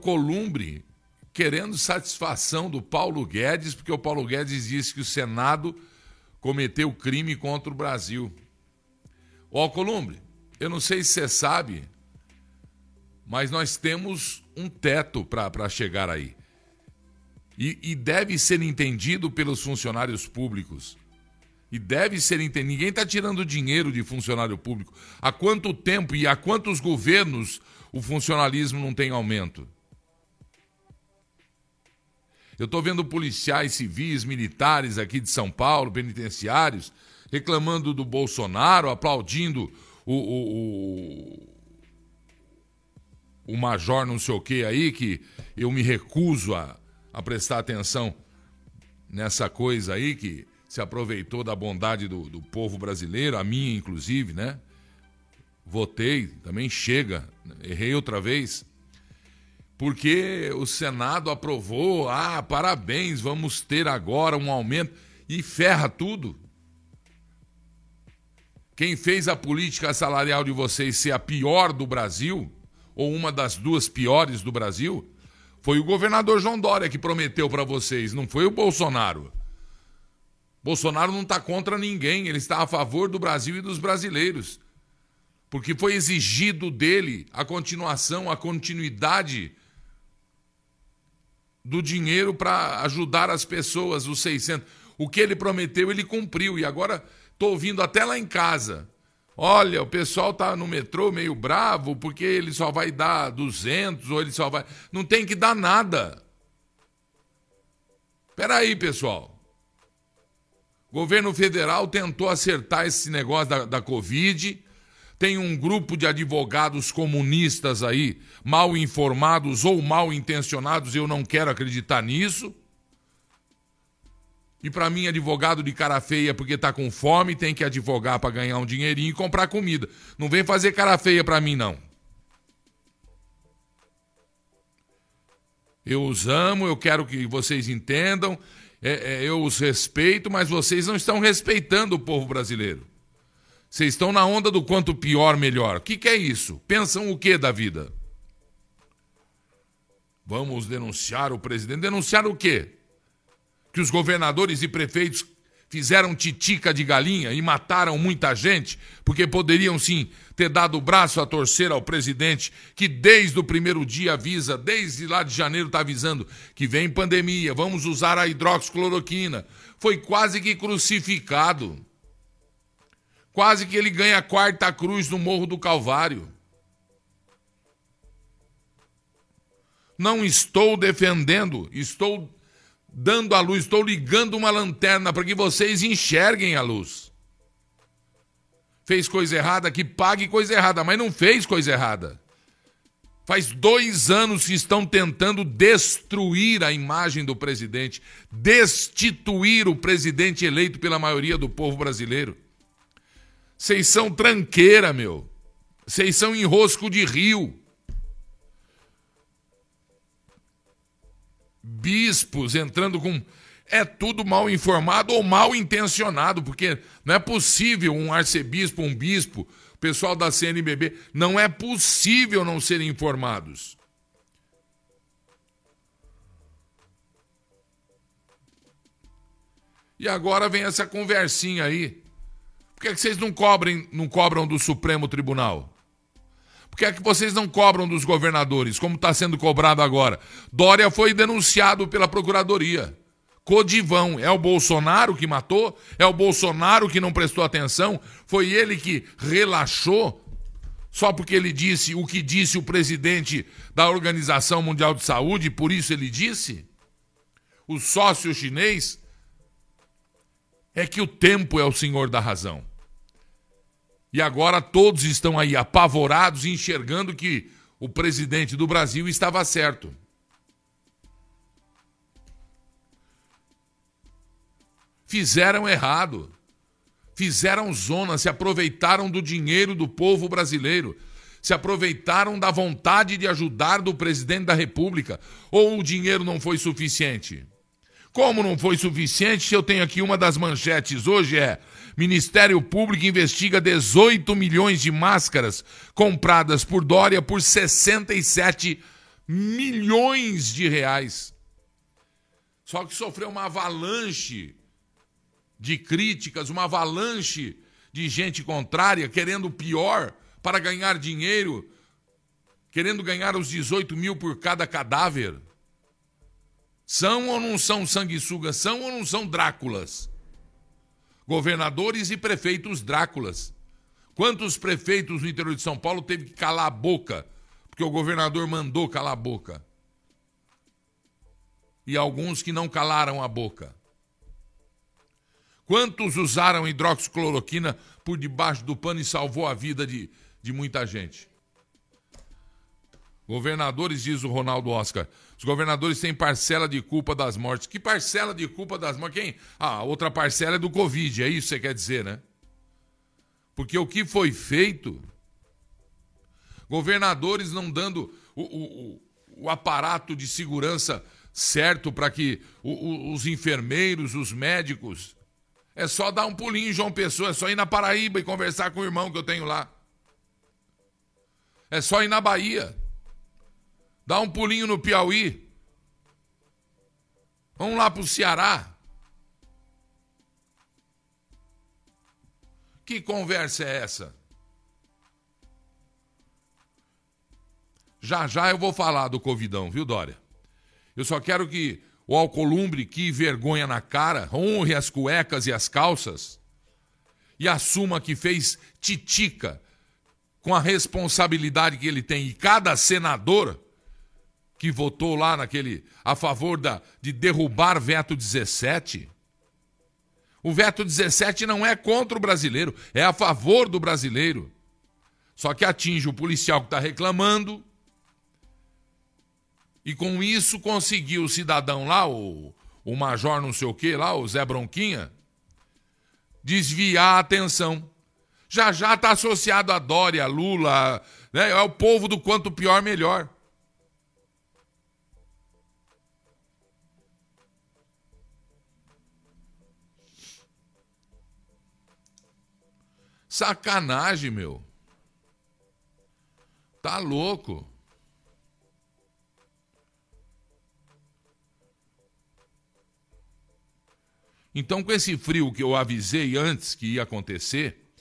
Columbre querendo satisfação do Paulo Guedes, porque o Paulo Guedes disse que o Senado cometeu crime contra o Brasil. Ó, Alcolumbre, eu não sei se você sabe, mas nós temos um teto para chegar aí. E, e, deve ser entendido pelos funcionários públicos. E deve ser entendido. Ninguém está tirando dinheiro de funcionário público. Há quanto tempo e há quantos governos o funcionalismo não tem aumento? Eu estou vendo policiais civis, militares aqui de São Paulo, penitenciários, reclamando do Bolsonaro, aplaudindo o, o, o, o major não sei o que aí, que eu me recuso a, a prestar atenção nessa coisa aí, que se aproveitou da bondade do, do povo brasileiro, a minha inclusive, né? Votei, também chega, errei outra vez porque o Senado aprovou, ah, parabéns, vamos ter agora um aumento e ferra tudo. Quem fez a política salarial de vocês ser a pior do Brasil, ou uma das duas piores do Brasil, foi o governador João Dória que prometeu para vocês, não foi o Bolsonaro. Bolsonaro não está contra ninguém, ele está a favor do Brasil e dos brasileiros. Porque foi exigido dele a continuação, a continuidade do dinheiro para ajudar as pessoas, os 600. O que ele prometeu, ele cumpriu. E agora Estou ouvindo até lá em casa. Olha, o pessoal tá no metrô meio bravo porque ele só vai dar 200 ou ele só vai. Não tem que dar nada. Espera aí, pessoal. O governo federal tentou acertar esse negócio da, da Covid. Tem um grupo de advogados comunistas aí, mal informados ou mal intencionados, eu não quero acreditar nisso e para mim, advogado de cara feia porque está com fome, tem que advogar para ganhar um dinheirinho e comprar comida. Não vem fazer cara feia para mim, não. Eu os amo, eu quero que vocês entendam, é, é, eu os respeito, mas vocês não estão respeitando o povo brasileiro. Vocês estão na onda do quanto pior, melhor. O que, que é isso? Pensam o que da vida? Vamos denunciar o presidente. Denunciar o quê? que os governadores e prefeitos fizeram titica de galinha e mataram muita gente, porque poderiam sim ter dado o braço a torcer ao presidente, que desde o primeiro dia avisa, desde lá de janeiro está avisando que vem pandemia, vamos usar a hidroxicloroquina. Foi quase que crucificado. Quase que ele ganha a quarta cruz no Morro do Calvário. Não estou defendendo, estou dando a luz, estou ligando uma lanterna para que vocês enxerguem a luz. Fez coisa errada, que pague coisa errada, mas não fez coisa errada. Faz dois anos que estão tentando destruir a imagem do presidente, destituir o presidente eleito pela maioria do povo brasileiro. Vocês são tranqueira, meu. Vocês são enrosco de rio. Bispos entrando com. É tudo mal informado ou mal intencionado, porque não é possível um arcebispo, um bispo, pessoal da CNBB, não é possível não serem informados. E agora vem essa conversinha aí. Por que, é que vocês não, cobrem, não cobram do Supremo Tribunal? Por que é que vocês não cobram dos governadores, como está sendo cobrado agora? Dória foi denunciado pela Procuradoria. Codivão, é o Bolsonaro que matou? É o Bolsonaro que não prestou atenção? Foi ele que relaxou? Só porque ele disse o que disse o presidente da Organização Mundial de Saúde, por isso ele disse? O sócio chinês? É que o tempo é o senhor da razão. E agora todos estão aí apavorados, enxergando que o presidente do Brasil estava certo. Fizeram errado. Fizeram zona, se aproveitaram do dinheiro do povo brasileiro. Se aproveitaram da vontade de ajudar do presidente da República. Ou o dinheiro não foi suficiente? Como não foi suficiente, se eu tenho aqui uma das manchetes hoje é Ministério Público investiga 18 milhões de máscaras compradas por Dória por 67 milhões de reais. Só que sofreu uma avalanche de críticas, uma avalanche de gente contrária, querendo o pior para ganhar dinheiro, querendo ganhar os 18 mil por cada cadáver. São ou não são sanguessugas? São ou não são Dráculas? Governadores e prefeitos Dráculas. Quantos prefeitos no interior de São Paulo teve que calar a boca, porque o governador mandou calar a boca? E alguns que não calaram a boca. Quantos usaram hidroxicloroquina por debaixo do pano e salvou a vida de, de muita gente? Governadores, diz o Ronaldo Oscar, os governadores têm parcela de culpa das mortes. Que parcela de culpa das mortes? Quem? Ah, outra parcela é do Covid, é isso que você quer dizer, né? Porque o que foi feito, governadores não dando o, o, o aparato de segurança certo para que o, os enfermeiros, os médicos. É só dar um pulinho em João Pessoa, é só ir na Paraíba e conversar com o irmão que eu tenho lá. É só ir na Bahia. Dá um pulinho no Piauí. Vamos lá para o Ceará. Que conversa é essa? Já já eu vou falar do Covidão, viu, Dória? Eu só quero que o Alcolumbre, que vergonha na cara, honre as cuecas e as calças e assuma que fez titica com a responsabilidade que ele tem. E cada senador que votou lá naquele a favor da, de derrubar veto 17. O veto 17 não é contra o brasileiro, é a favor do brasileiro. Só que atinge o policial que está reclamando. E com isso conseguiu o cidadão lá, o, o major não sei o que lá, o Zé Bronquinha, desviar a atenção. Já já está associado a Dória, Lula, né? é o povo do quanto pior, melhor. Sacanagem, meu. Tá louco. Então, com esse frio que eu avisei antes que ia acontecer,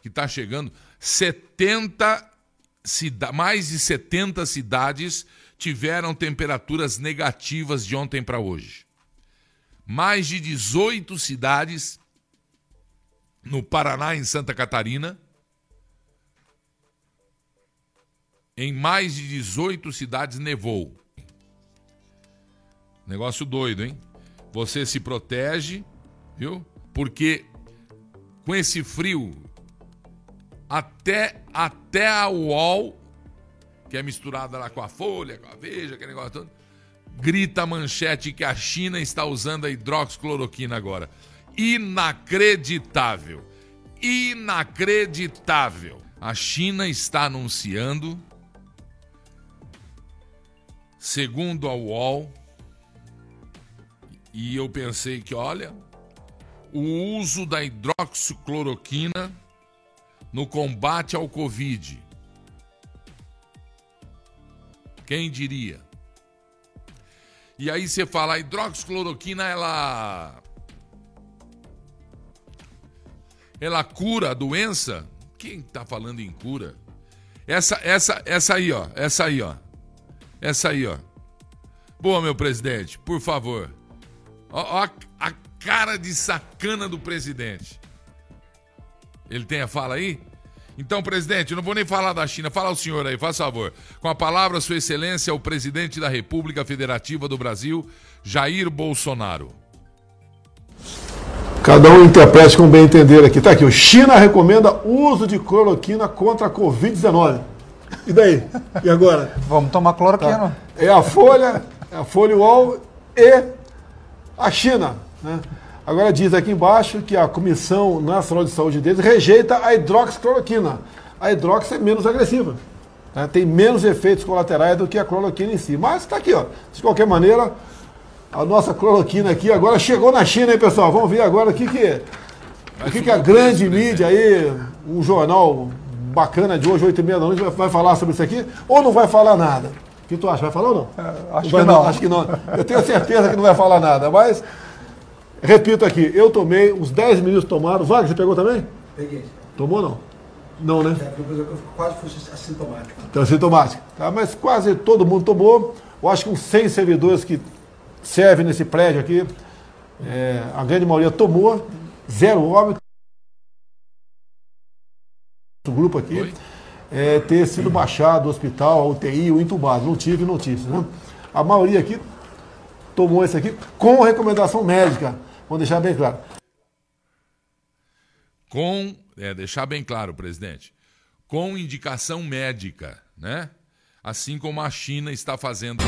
que está chegando, 70 mais de 70 cidades tiveram temperaturas negativas de ontem para hoje. Mais de 18 cidades no Paraná, em Santa Catarina. Em mais de 18 cidades nevou. Negócio doido, hein? Você se protege, viu? Porque com esse frio, até, até a UOL, que é misturada lá com a Folha, com a Veja, aquele negócio todo, grita a manchete que a China está usando a hidroxicloroquina agora inacreditável. Inacreditável. A China está anunciando, segundo a UOL, e eu pensei que, olha, o uso da hidroxicloroquina no combate ao Covid. Quem diria? E aí você fala, a hidroxicloroquina, ela ela cura a doença? Quem está falando em cura? Essa, essa, essa aí, ó. Essa aí, ó. Essa aí, ó. Boa, meu presidente, por favor. Ó, ó a, cara de sacana do presidente. Ele tem a fala aí? Então, presidente, não vou nem falar da China, fala o senhor aí, faz favor. Com a palavra, Sua Excelência, o presidente da República Federativa do Brasil, Jair Bolsonaro. Cada um interprete como bem entender aqui. Tá aqui, o China recomenda uso de cloroquina contra a Covid-19. E daí? E agora? Vamos tomar cloroquina. Tá. É a Folha, é a Folha UOL e a China. Né? Agora diz aqui embaixo que a Comissão Nacional de Saúde deles rejeita a hidroxicloroquina. A hidrox é menos agressiva. Né? Tem menos efeitos colaterais do que a cloroquina em si. Mas está aqui, ó. De qualquer maneira, a nossa cloroquina aqui agora chegou na China, hein, pessoal? Vamos ver agora o que, que o que, que a grande mídia aí, um jornal bacana de hoje, 8 e meia da noite, vai, vai falar sobre isso aqui? Ou não vai falar nada? O que tu acha? Vai falar ou não? É, acho vai, que não. Acho que não. Eu tenho certeza que não vai falar nada, mas repito aqui, eu tomei, uns 10 minutos tomaram. Wagner, você pegou também? Peguei. Tomou ou não? Não, né? É, eu quase fui assintomático. Então, assintomático. Tá? Mas quase todo mundo tomou. Eu acho que uns 100 servidores que servem nesse prédio aqui, é, a grande maioria tomou, zero óbito. O grupo aqui é, ter sido baixado do hospital, a UTI, ou entubado. Não tive notícias. Né? A maioria aqui tomou esse aqui com recomendação médica. Vamos deixar bem claro. Com, é, deixar bem claro, presidente, com indicação médica, né? Assim como a China está fazendo.